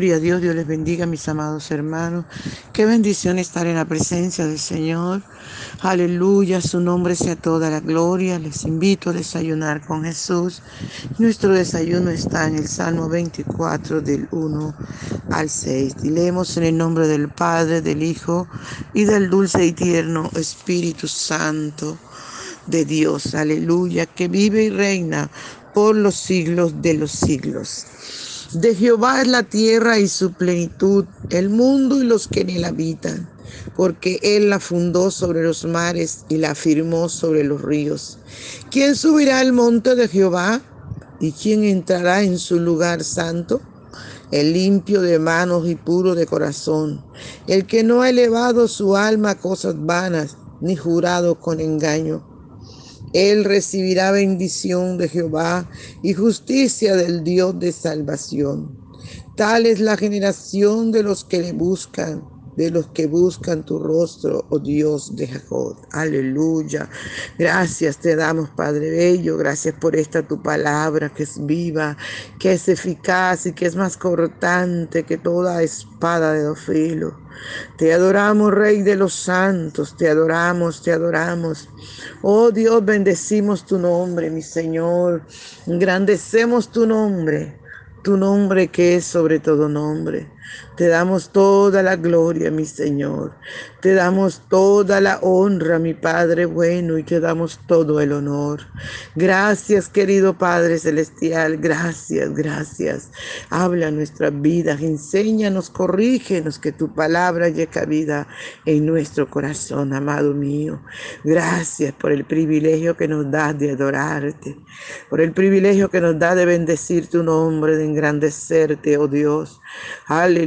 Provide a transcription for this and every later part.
Gloria a Dios, Dios les bendiga, mis amados hermanos. Qué bendición estar en la presencia del Señor. Aleluya, su nombre sea toda la gloria. Les invito a desayunar con Jesús. Nuestro desayuno está en el Salmo 24 del 1 al 6. Y leemos en el nombre del Padre, del Hijo y del dulce y tierno Espíritu Santo de Dios. Aleluya, que vive y reina por los siglos de los siglos. De Jehová es la tierra y su plenitud, el mundo y los que en él habitan, porque él la fundó sobre los mares y la firmó sobre los ríos. ¿Quién subirá al monte de Jehová? ¿Y quién entrará en su lugar santo? El limpio de manos y puro de corazón, el que no ha elevado su alma a cosas vanas, ni jurado con engaño él recibirá bendición de Jehová y justicia del Dios de salvación. Tal es la generación de los que le buscan de los que buscan tu rostro, oh Dios de Jacob. Aleluya. Gracias te damos, Padre Bello. Gracias por esta tu palabra que es viva, que es eficaz y que es más cortante que toda espada de dos filos. Te adoramos, Rey de los santos, te adoramos, te adoramos. Oh Dios, bendecimos tu nombre, mi Señor. Engrandecemos tu nombre, tu nombre que es sobre todo nombre. Te damos toda la gloria, mi Señor. Te damos toda la honra, mi Padre bueno, y te damos todo el honor. Gracias, querido Padre Celestial. Gracias, gracias. Habla nuestras vidas, enséñanos, corrígenos, que tu palabra llegue vida en nuestro corazón, amado mío. Gracias por el privilegio que nos das de adorarte, por el privilegio que nos da de bendecir tu nombre, de engrandecerte, oh Dios. Aleluya,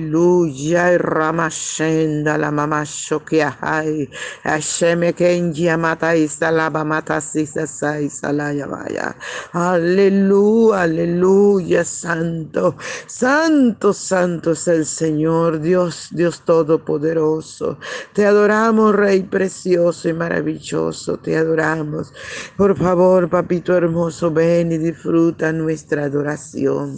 Ramashenda, la mamá shokiahai, Hasheme kenjia mata isalaba mata sisa isalaya vaya. Aleluya, aleluya, santo, santo, santo es el Señor, Dios, Dios Todopoderoso. Te adoramos, Rey precioso y maravilloso, te adoramos. Por favor, papito hermoso, ven y disfruta nuestra adoración.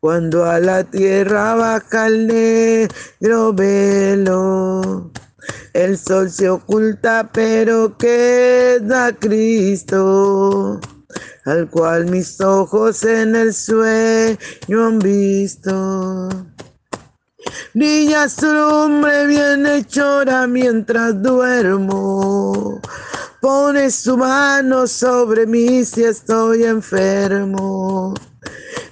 cuando a la tierra baja el negro velo. El sol se oculta, pero queda Cristo, al cual mis ojos en el sueño han visto. Brilla su lumbre bien hechora mientras duermo. Pone su mano sobre mí si estoy enfermo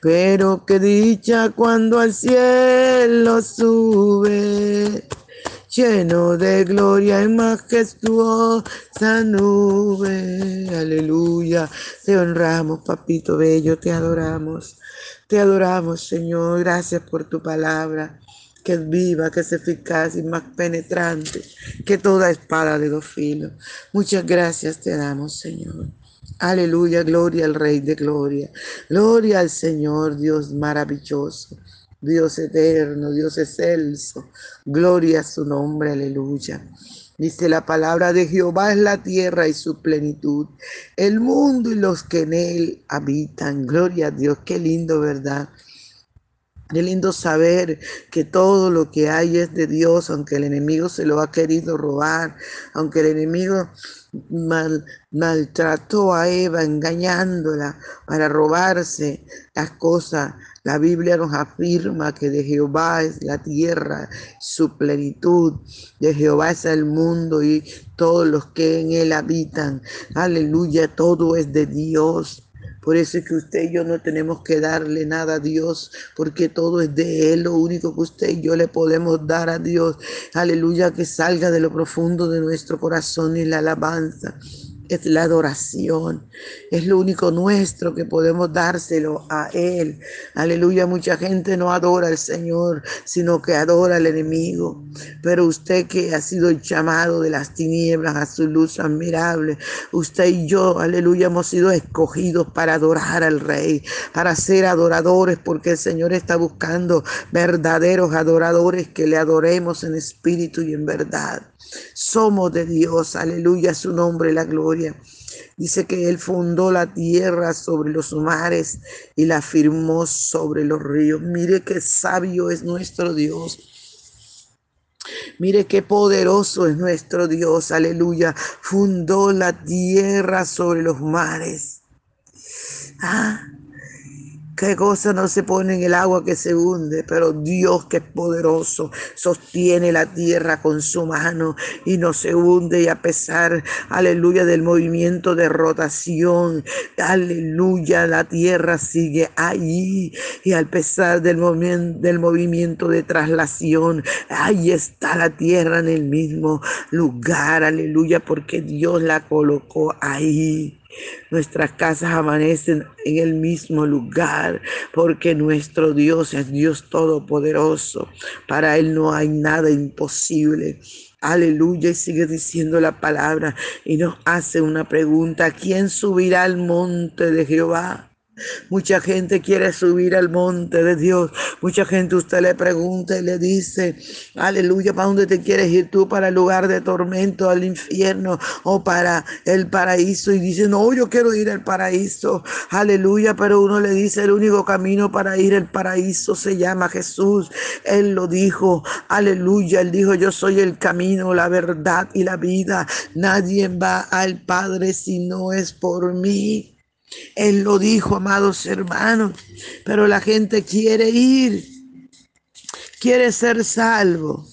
Pero qué dicha cuando al cielo sube, lleno de gloria y majestuosa nube. Aleluya. Te honramos, papito bello, te adoramos. Te adoramos, Señor. Gracias por tu palabra que es viva, que es eficaz y más penetrante que toda espada de dos filos. Muchas gracias te damos, Señor. Aleluya, gloria al Rey de Gloria. Gloria al Señor, Dios maravilloso, Dios eterno, Dios excelso. Gloria a su nombre, aleluya. Dice la palabra de Jehová es la tierra y su plenitud, el mundo y los que en él habitan. Gloria a Dios, qué lindo, ¿verdad? Qué lindo saber que todo lo que hay es de Dios, aunque el enemigo se lo ha querido robar, aunque el enemigo mal, maltrató a Eva engañándola para robarse las cosas. La Biblia nos afirma que de Jehová es la tierra, su plenitud, de Jehová es el mundo y todos los que en él habitan. Aleluya, todo es de Dios. Por eso es que usted y yo no tenemos que darle nada a Dios, porque todo es de Él. Lo único que usted y yo le podemos dar a Dios, aleluya, que salga de lo profundo de nuestro corazón y la alabanza es la adoración. Es lo único nuestro que podemos dárselo a Él. Aleluya, mucha gente no adora al Señor, sino que adora al enemigo. Pero usted que ha sido llamado de las tinieblas a su luz admirable, usted y yo, aleluya, hemos sido escogidos para adorar al Rey, para ser adoradores, porque el Señor está buscando verdaderos adoradores que le adoremos en espíritu y en verdad. Somos de Dios, aleluya, su nombre, la gloria. Dice que Él fundó la tierra sobre los mares y la firmó sobre los ríos. Mire qué sabio es nuestro Dios. Mire qué poderoso es nuestro Dios, aleluya. Fundó la tierra sobre los mares. Ah, Qué cosa no se pone en el agua que se hunde, pero Dios que es poderoso sostiene la tierra con su mano y no se hunde y a pesar, aleluya, del movimiento de rotación, aleluya, la tierra sigue allí y al pesar del, del movimiento de traslación, ahí está la tierra en el mismo lugar, aleluya, porque Dios la colocó ahí. Nuestras casas amanecen en el mismo lugar porque nuestro Dios es Dios todopoderoso. Para Él no hay nada imposible. Aleluya. Y sigue diciendo la palabra y nos hace una pregunta. ¿Quién subirá al monte de Jehová? Mucha gente quiere subir al monte de Dios. Mucha gente usted le pregunta y le dice, aleluya, ¿para dónde te quieres ir tú? ¿Para el lugar de tormento, al infierno o para el paraíso? Y dice, no, yo quiero ir al paraíso. Aleluya, pero uno le dice, el único camino para ir al paraíso se llama Jesús. Él lo dijo, aleluya, él dijo, yo soy el camino, la verdad y la vida. Nadie va al Padre si no es por mí. Él lo dijo, amados hermanos, pero la gente quiere ir, quiere ser salvo.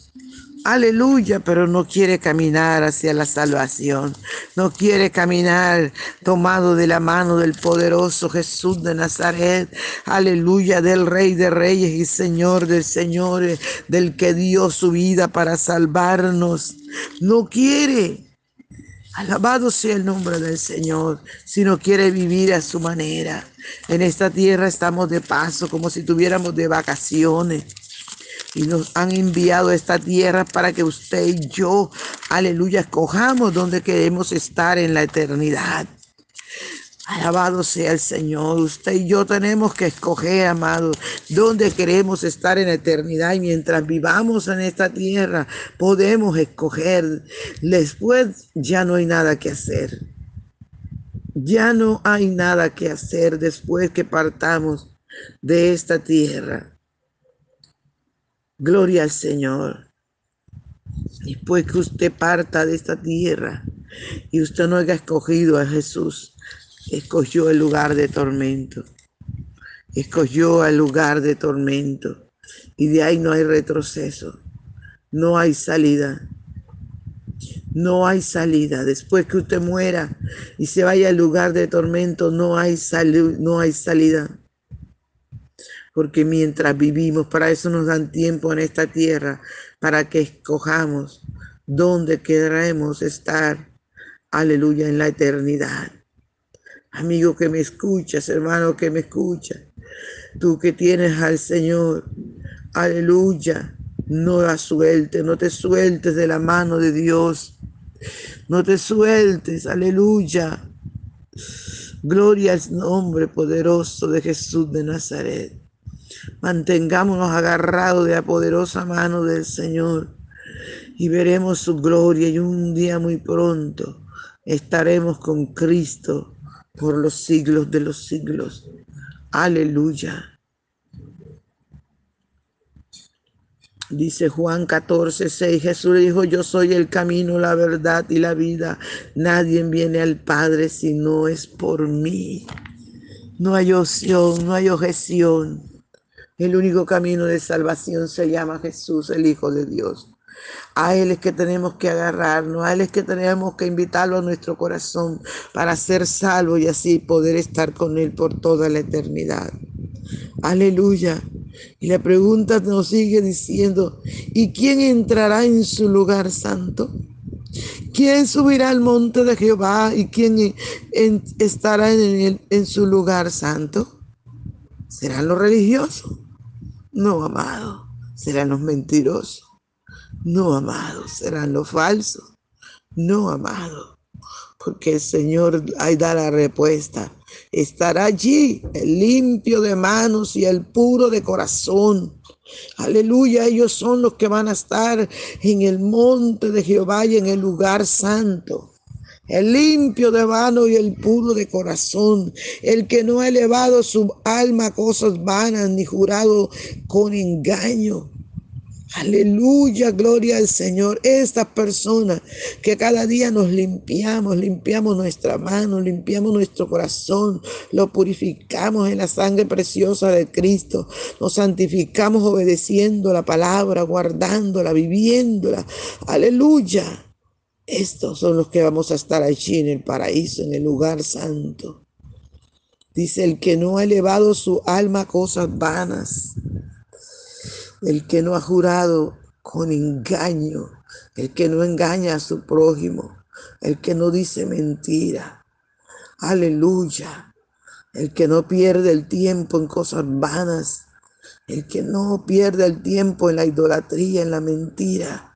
Aleluya, pero no quiere caminar hacia la salvación. No quiere caminar tomado de la mano del poderoso Jesús de Nazaret. Aleluya, del Rey de Reyes y Señor de Señores, del que dio su vida para salvarnos. No quiere. Alabado sea el nombre del Señor, si no quiere vivir a su manera. En esta tierra estamos de paso, como si tuviéramos de vacaciones. Y nos han enviado a esta tierra para que usted y yo, aleluya, escojamos donde queremos estar en la eternidad. Alabado sea el Señor. Usted y yo tenemos que escoger, amados, dónde queremos estar en eternidad. Y mientras vivamos en esta tierra, podemos escoger. Después ya no hay nada que hacer. Ya no hay nada que hacer después que partamos de esta tierra. Gloria al Señor. Después que usted parta de esta tierra y usted no haya escogido a Jesús, escogió el lugar de tormento. Escogió el lugar de tormento. Y de ahí no hay retroceso. No hay salida. No hay salida. Después que usted muera y se vaya al lugar de tormento, no hay, no hay salida. Porque mientras vivimos, para eso nos dan tiempo en esta tierra, para que escojamos dónde queremos estar. Aleluya, en la eternidad. Amigo que me escuchas, hermano que me escuchas, tú que tienes al Señor, aleluya, no la sueltes, no te sueltes de la mano de Dios, no te sueltes, aleluya. Gloria al nombre poderoso de Jesús de Nazaret. Mantengámonos agarrados de la poderosa mano del Señor y veremos su gloria y un día muy pronto estaremos con Cristo por los siglos de los siglos. Aleluya. Dice Juan 14, 6, Jesús dijo, yo soy el camino, la verdad y la vida. Nadie viene al Padre si no es por mí. No hay opción, no hay objeción. El único camino de salvación se llama Jesús, el Hijo de Dios. A Él es que tenemos que agarrarnos, a Él es que tenemos que invitarlo a nuestro corazón para ser salvo y así poder estar con Él por toda la eternidad. Aleluya. Y la pregunta nos sigue diciendo, ¿y quién entrará en su lugar santo? ¿Quién subirá al monte de Jehová y quién estará en, en su lugar santo? ¿Serán los religiosos? No, amado, serán los mentirosos. No, amado, serán los falsos. No, amado, porque el Señor ahí da la respuesta. Estará allí el limpio de manos y el puro de corazón. Aleluya, ellos son los que van a estar en el monte de Jehová y en el lugar santo. El limpio de mano y el puro de corazón, el que no ha elevado su alma a cosas vanas ni jurado con engaño. Aleluya, gloria al Señor. Estas personas que cada día nos limpiamos, limpiamos nuestra mano, limpiamos nuestro corazón, lo purificamos en la sangre preciosa de Cristo, nos santificamos obedeciendo la palabra, guardándola, viviéndola. Aleluya. Estos son los que vamos a estar allí en el paraíso, en el lugar santo. Dice el que no ha elevado su alma a cosas vanas el que no ha jurado con engaño, el que no engaña a su prójimo, el que no dice mentira. Aleluya. El que no pierde el tiempo en cosas vanas, el que no pierde el tiempo en la idolatría, en la mentira.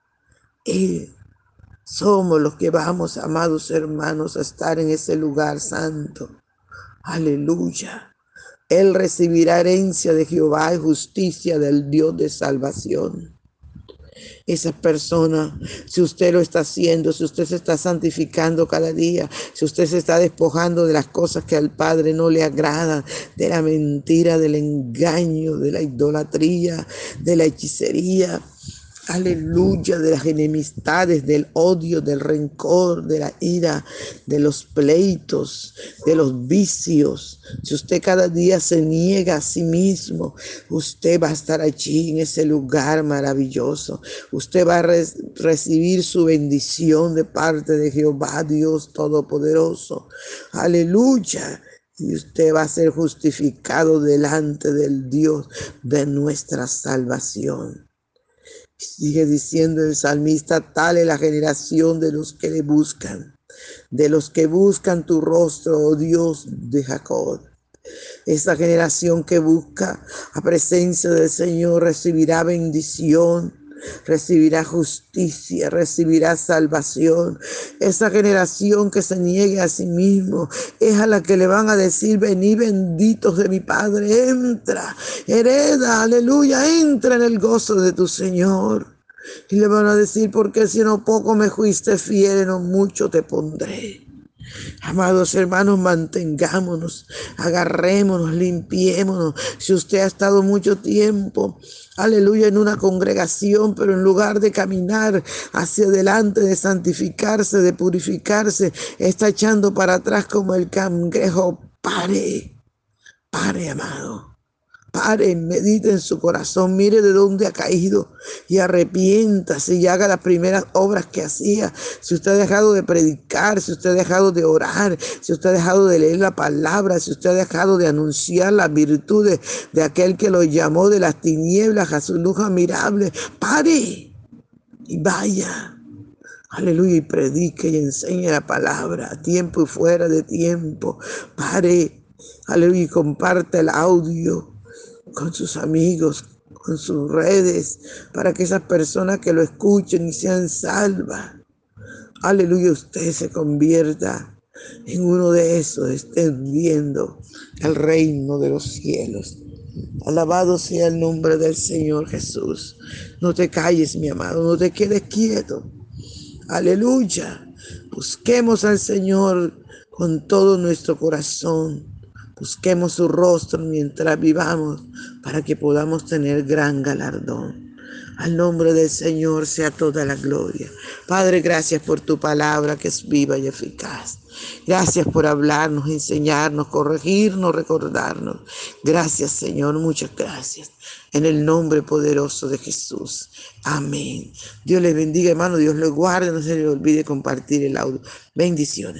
Él somos los que vamos, amados hermanos, a estar en ese lugar santo. Aleluya. Él recibirá herencia de Jehová y justicia del Dios de salvación. Esa persona, si usted lo está haciendo, si usted se está santificando cada día, si usted se está despojando de las cosas que al Padre no le agradan, de la mentira, del engaño, de la idolatría, de la hechicería, aleluya, de las enemistades, del odio, del rencor, de la ira, de los pleitos, de los vicios. Si usted cada día se niega a sí mismo, usted va a estar allí en ese lugar maravilloso. Usted va a recibir su bendición de parte de Jehová, Dios Todopoderoso. Aleluya y usted va a ser justificado delante del Dios de nuestra salvación. Sigue diciendo el salmista, tal es la generación de los que le buscan, de los que buscan tu rostro, oh Dios de Jacob. Esa generación que busca a presencia del Señor recibirá bendición, recibirá justicia, recibirá salvación. Esa generación que se niegue a sí mismo es a la que le van a decir, vení benditos de mi Padre, entra, hereda, aleluya, entra en el gozo de tu Señor. Y le van a decir, porque si no poco me fuiste fiel, no mucho te pondré. Amados hermanos, mantengámonos, agarrémonos, limpiémonos. Si usted ha estado mucho tiempo, aleluya, en una congregación, pero en lugar de caminar hacia adelante, de santificarse, de purificarse, está echando para atrás como el cangrejo. Pare, pare, amado. Pare, medite en su corazón, mire de dónde ha caído y arrepiéntase y haga las primeras obras que hacía. Si usted ha dejado de predicar, si usted ha dejado de orar, si usted ha dejado de leer la palabra, si usted ha dejado de anunciar las virtudes de aquel que lo llamó de las tinieblas a su luz admirable, pare y vaya. Aleluya, y predique y enseñe la palabra a tiempo y fuera de tiempo. Pare, aleluya, y comparte el audio con sus amigos, con sus redes, para que esas personas que lo escuchen y sean salvas. Aleluya, usted se convierta en uno de esos, extendiendo el reino de los cielos. Alabado sea el nombre del Señor Jesús. No te calles, mi amado, no te quedes quieto. Aleluya. Busquemos al Señor con todo nuestro corazón. Busquemos su rostro mientras vivamos para que podamos tener gran galardón. Al nombre del Señor sea toda la gloria. Padre, gracias por tu palabra que es viva y eficaz. Gracias por hablarnos, enseñarnos, corregirnos, recordarnos. Gracias, Señor, muchas gracias. En el nombre poderoso de Jesús. Amén. Dios les bendiga, hermano. Dios les guarde. No se les olvide compartir el audio. Bendiciones.